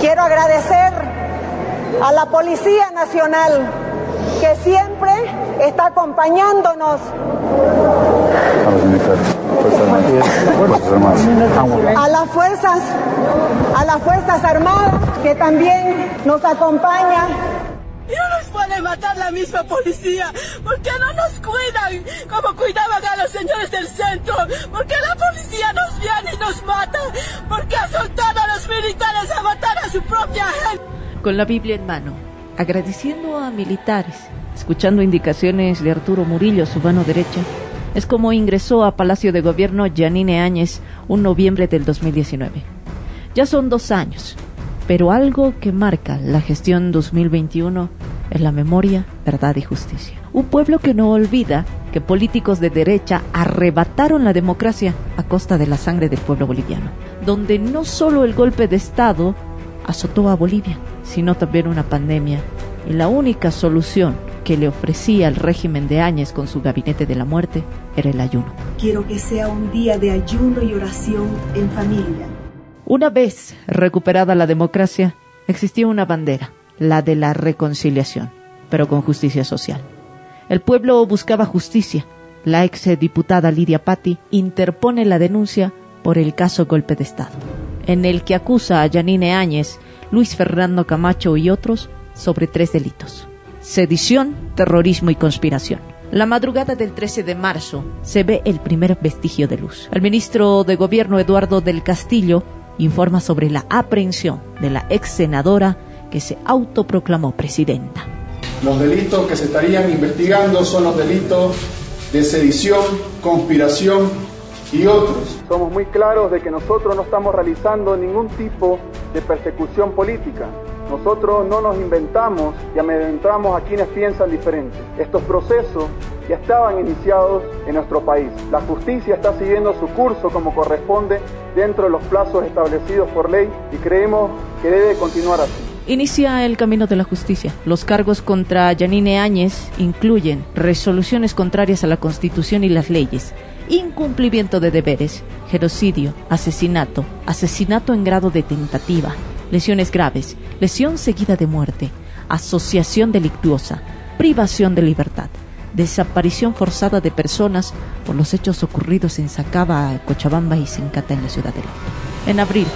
Quiero agradecer a la Policía Nacional que siempre está acompañándonos. A las fuerzas, a las fuerzas armadas que también nos acompañan. Puede matar la misma policía, porque no nos cuidan como cuidaban a los señores del centro, porque la policía nos viene y nos mata, porque ha soltado a los militares a matar a su propia gente. Con la Biblia en mano, agradeciendo a militares, escuchando indicaciones de Arturo Murillo, su mano derecha, es como ingresó a Palacio de Gobierno Janine Áñez un noviembre del 2019. Ya son dos años, pero algo que marca la gestión 2021 es la memoria, verdad y justicia. Un pueblo que no olvida que políticos de derecha arrebataron la democracia a costa de la sangre del pueblo boliviano, donde no solo el golpe de Estado azotó a Bolivia, sino también una pandemia, y la única solución que le ofrecía el régimen de Áñez con su gabinete de la muerte era el ayuno. Quiero que sea un día de ayuno y oración en familia. Una vez recuperada la democracia, existía una bandera, la de la reconciliación, pero con justicia social. El pueblo buscaba justicia. La ex diputada Lidia Patti interpone la denuncia por el caso golpe de Estado, en el que acusa a Yanine Áñez, Luis Fernando Camacho y otros sobre tres delitos sedición, terrorismo y conspiración. La madrugada del 13 de marzo se ve el primer vestigio de luz. El ministro de Gobierno Eduardo del Castillo informa sobre la aprehensión de la ex senadora que se autoproclamó presidenta. Los delitos que se estarían investigando son los delitos de sedición, conspiración y otros. Somos muy claros de que nosotros no estamos realizando ningún tipo de persecución política. Nosotros no nos inventamos y amedrentamos a quienes piensan diferente. Estos procesos ya estaban iniciados en nuestro país. La justicia está siguiendo su curso como corresponde dentro de los plazos establecidos por ley y creemos que debe continuar así. Inicia el camino de la justicia. Los cargos contra Yanine Áñez incluyen resoluciones contrarias a la Constitución y las leyes, incumplimiento de deberes, genocidio, asesinato, asesinato en grado de tentativa, lesiones graves, lesión seguida de muerte, asociación delictuosa, privación de libertad, desaparición forzada de personas por los hechos ocurridos en Sacaba, Cochabamba y Sencata en la ciudad de. En abril,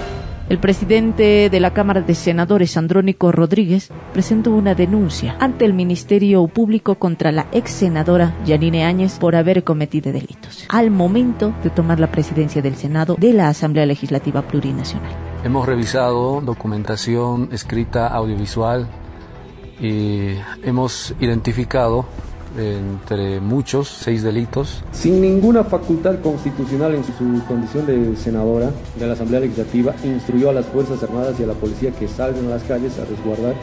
el presidente de la Cámara de Senadores, Andrónico Rodríguez, presentó una denuncia ante el Ministerio Público contra la ex senadora Yanine Áñez por haber cometido delitos, al momento de tomar la presidencia del Senado de la Asamblea Legislativa Plurinacional. Hemos revisado documentación escrita, audiovisual y hemos identificado entre muchos seis delitos. Sin ninguna facultad constitucional en su condición de senadora de la Asamblea Legislativa, instruyó a las Fuerzas Armadas y a la policía que salgan a las calles a resguardar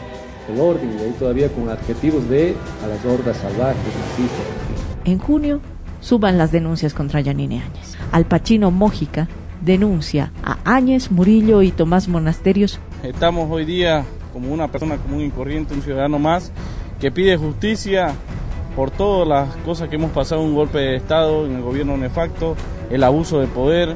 el orden y ahí todavía con adjetivos de a las hordas salvajes, En junio suban las denuncias contra Yanine Áñez. Al Pachino Mójica denuncia a Áñez, Murillo y Tomás Monasterios. Estamos hoy día como una persona común y corriente, un ciudadano más, que pide justicia por todas las cosas que hemos pasado, un golpe de Estado en el gobierno nefacto, el abuso de poder,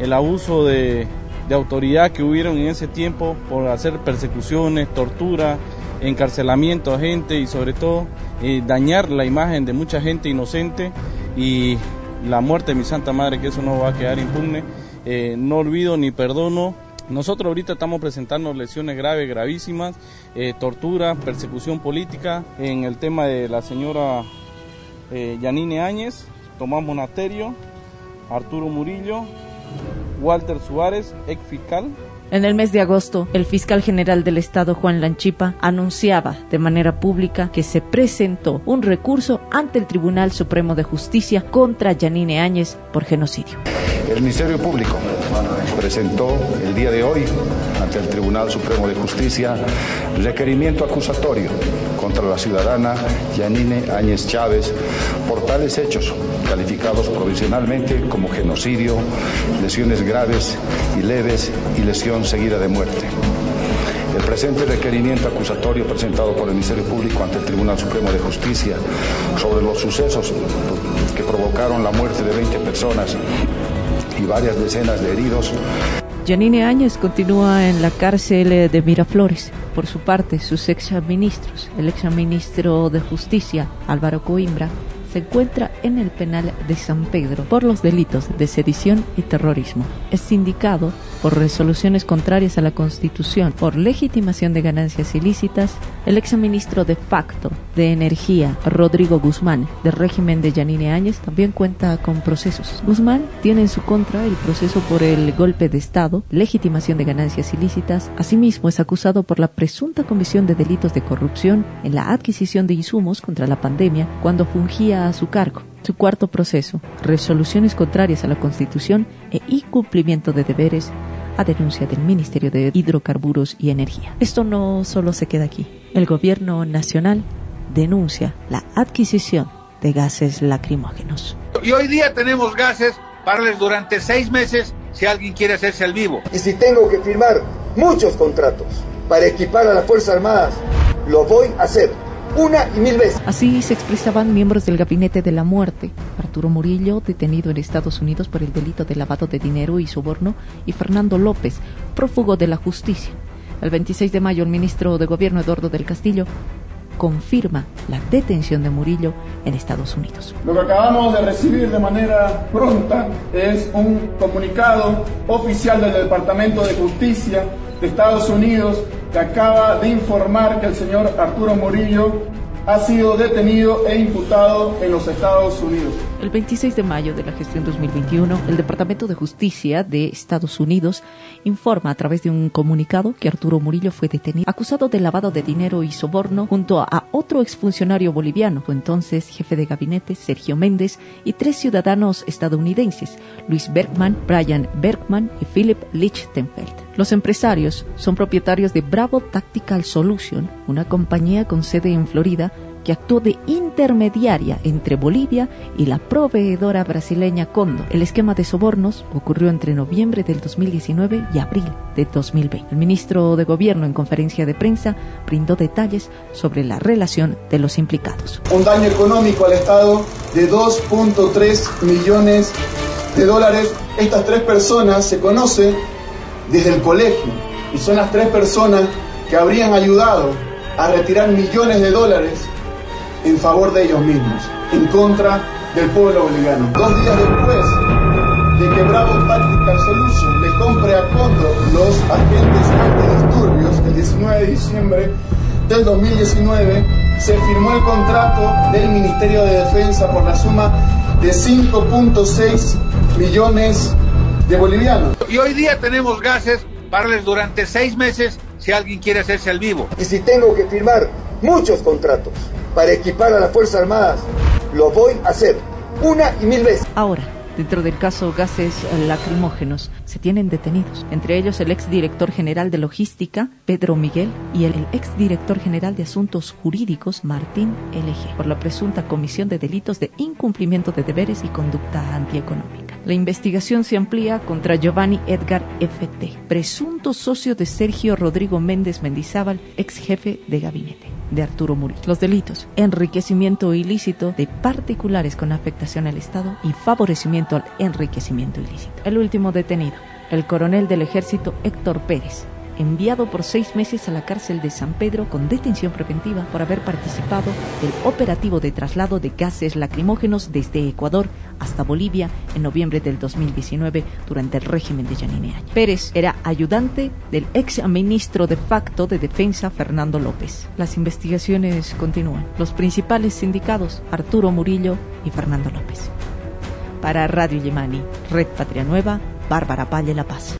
el abuso de, autoridad que hubieron en ese tiempo por hacer persecuciones, tortura, encarcelamiento a gente y sobre todo eh, dañar la imagen de mucha gente inocente y la muerte de mi Santa Madre, que eso no va a quedar impune. Eh, no olvido ni perdono. Nosotros ahorita estamos presentando lesiones graves, gravísimas, eh, tortura, persecución política. En el tema de la señora eh, Yanine Áñez, Tomás Monasterio, Arturo Murillo, Walter Suárez, ex fiscal, en el mes de agosto, el fiscal general del Estado, Juan Lanchipa, anunciaba de manera pública que se presentó un recurso ante el Tribunal Supremo de Justicia contra Yanine Áñez por genocidio. El Ministerio Público presentó el día de hoy ante el Tribunal Supremo de Justicia requerimiento acusatorio contra la ciudadana Yanine Áñez Chávez por tales hechos calificados provisionalmente como genocidio, lesiones graves y leves y lesión seguida de muerte. El presente requerimiento acusatorio presentado por el Ministerio Público ante el Tribunal Supremo de Justicia sobre los sucesos que provocaron la muerte de 20 personas y varias decenas de heridos Janine Áñez continúa en la cárcel de Miraflores. Por su parte, sus exministros, el exministro de Justicia, Álvaro Coimbra, se encuentra en el penal de San Pedro por los delitos de sedición y terrorismo. Es sindicado por resoluciones contrarias a la Constitución, por legitimación de ganancias ilícitas, el exministro de facto de Energía, Rodrigo Guzmán, del régimen de Yanine Áñez, también cuenta con procesos. Guzmán tiene en su contra el proceso por el golpe de Estado, legitimación de ganancias ilícitas. Asimismo, es acusado por la presunta comisión de delitos de corrupción en la adquisición de insumos contra la pandemia cuando fungía a su cargo. Su cuarto proceso, resoluciones contrarias a la Constitución e incumplimiento de deberes a denuncia del Ministerio de Hidrocarburos y Energía. Esto no solo se queda aquí. El gobierno nacional denuncia la adquisición de gases lacrimógenos. Y hoy día tenemos gases para durante seis meses si alguien quiere hacerse al vivo. Y si tengo que firmar muchos contratos para equipar a las Fuerzas Armadas, lo voy a hacer una y mil veces. Así se expresaban miembros del Gabinete de la Muerte. Arturo Murillo, detenido en Estados Unidos por el delito de lavado de dinero y soborno, y Fernando López, prófugo de la justicia. El 26 de mayo, el ministro de Gobierno Eduardo del Castillo confirma la detención de Murillo en Estados Unidos. Lo que acabamos de recibir de manera pronta es un comunicado oficial del Departamento de Justicia de Estados Unidos que acaba de informar que el señor Arturo Murillo ha sido detenido e imputado en los Estados Unidos. El 26 de mayo de la gestión 2021, el Departamento de Justicia de Estados Unidos informa a través de un comunicado que Arturo Murillo fue detenido, acusado de lavado de dinero y soborno junto a otro exfuncionario boliviano, entonces jefe de gabinete, Sergio Méndez, y tres ciudadanos estadounidenses, Luis Bergman, Brian Bergman y Philip Lichtenfeld. Los empresarios son propietarios de Bravo Tactical Solution, una compañía con sede en Florida que actuó de intermediaria entre Bolivia y la proveedora brasileña Condo. El esquema de sobornos ocurrió entre noviembre del 2019 y abril de 2020. El ministro de Gobierno en conferencia de prensa brindó detalles sobre la relación de los implicados. Un daño económico al Estado de 2.3 millones de dólares. Estas tres personas se conocen desde el colegio y son las tres personas que habrían ayudado a retirar millones de dólares en favor de ellos mismos, en contra del pueblo boliviano. Dos días después de que Bravo Tactical Solution le compre a Condor los agentes antidisturbios, el 19 de diciembre del 2019, se firmó el contrato del Ministerio de Defensa por la suma de 5.6 millones de bolivianos. Y hoy día tenemos gases para durante seis meses si alguien quiere hacerse al vivo. Y si tengo que firmar muchos contratos para equipar a las Fuerzas Armadas, lo voy a hacer una y mil veces. Ahora, dentro del caso gases lacrimógenos, se tienen detenidos, entre ellos el exdirector general de logística, Pedro Miguel, y el exdirector general de asuntos jurídicos, Martín LG, por la presunta comisión de delitos de incumplimiento de deberes y conducta antieconómica. La investigación se amplía contra Giovanni Edgar FT, presunto socio de Sergio Rodrigo Méndez Mendizábal, ex jefe de gabinete de Arturo Murillo. Los delitos, enriquecimiento ilícito de particulares con afectación al Estado y favorecimiento al enriquecimiento ilícito. El último detenido, el coronel del ejército Héctor Pérez, enviado por seis meses a la cárcel de San Pedro con detención preventiva por haber participado del operativo de traslado de gases lacrimógenos desde Ecuador hasta Bolivia en noviembre del 2019 durante el régimen de Yanine Áñez. Pérez era ayudante del ex ministro de facto de Defensa Fernando López. Las investigaciones continúan. Los principales sindicados, Arturo Murillo y Fernando López. Para Radio Yemani, Red Patria Nueva, Bárbara Palle La Paz.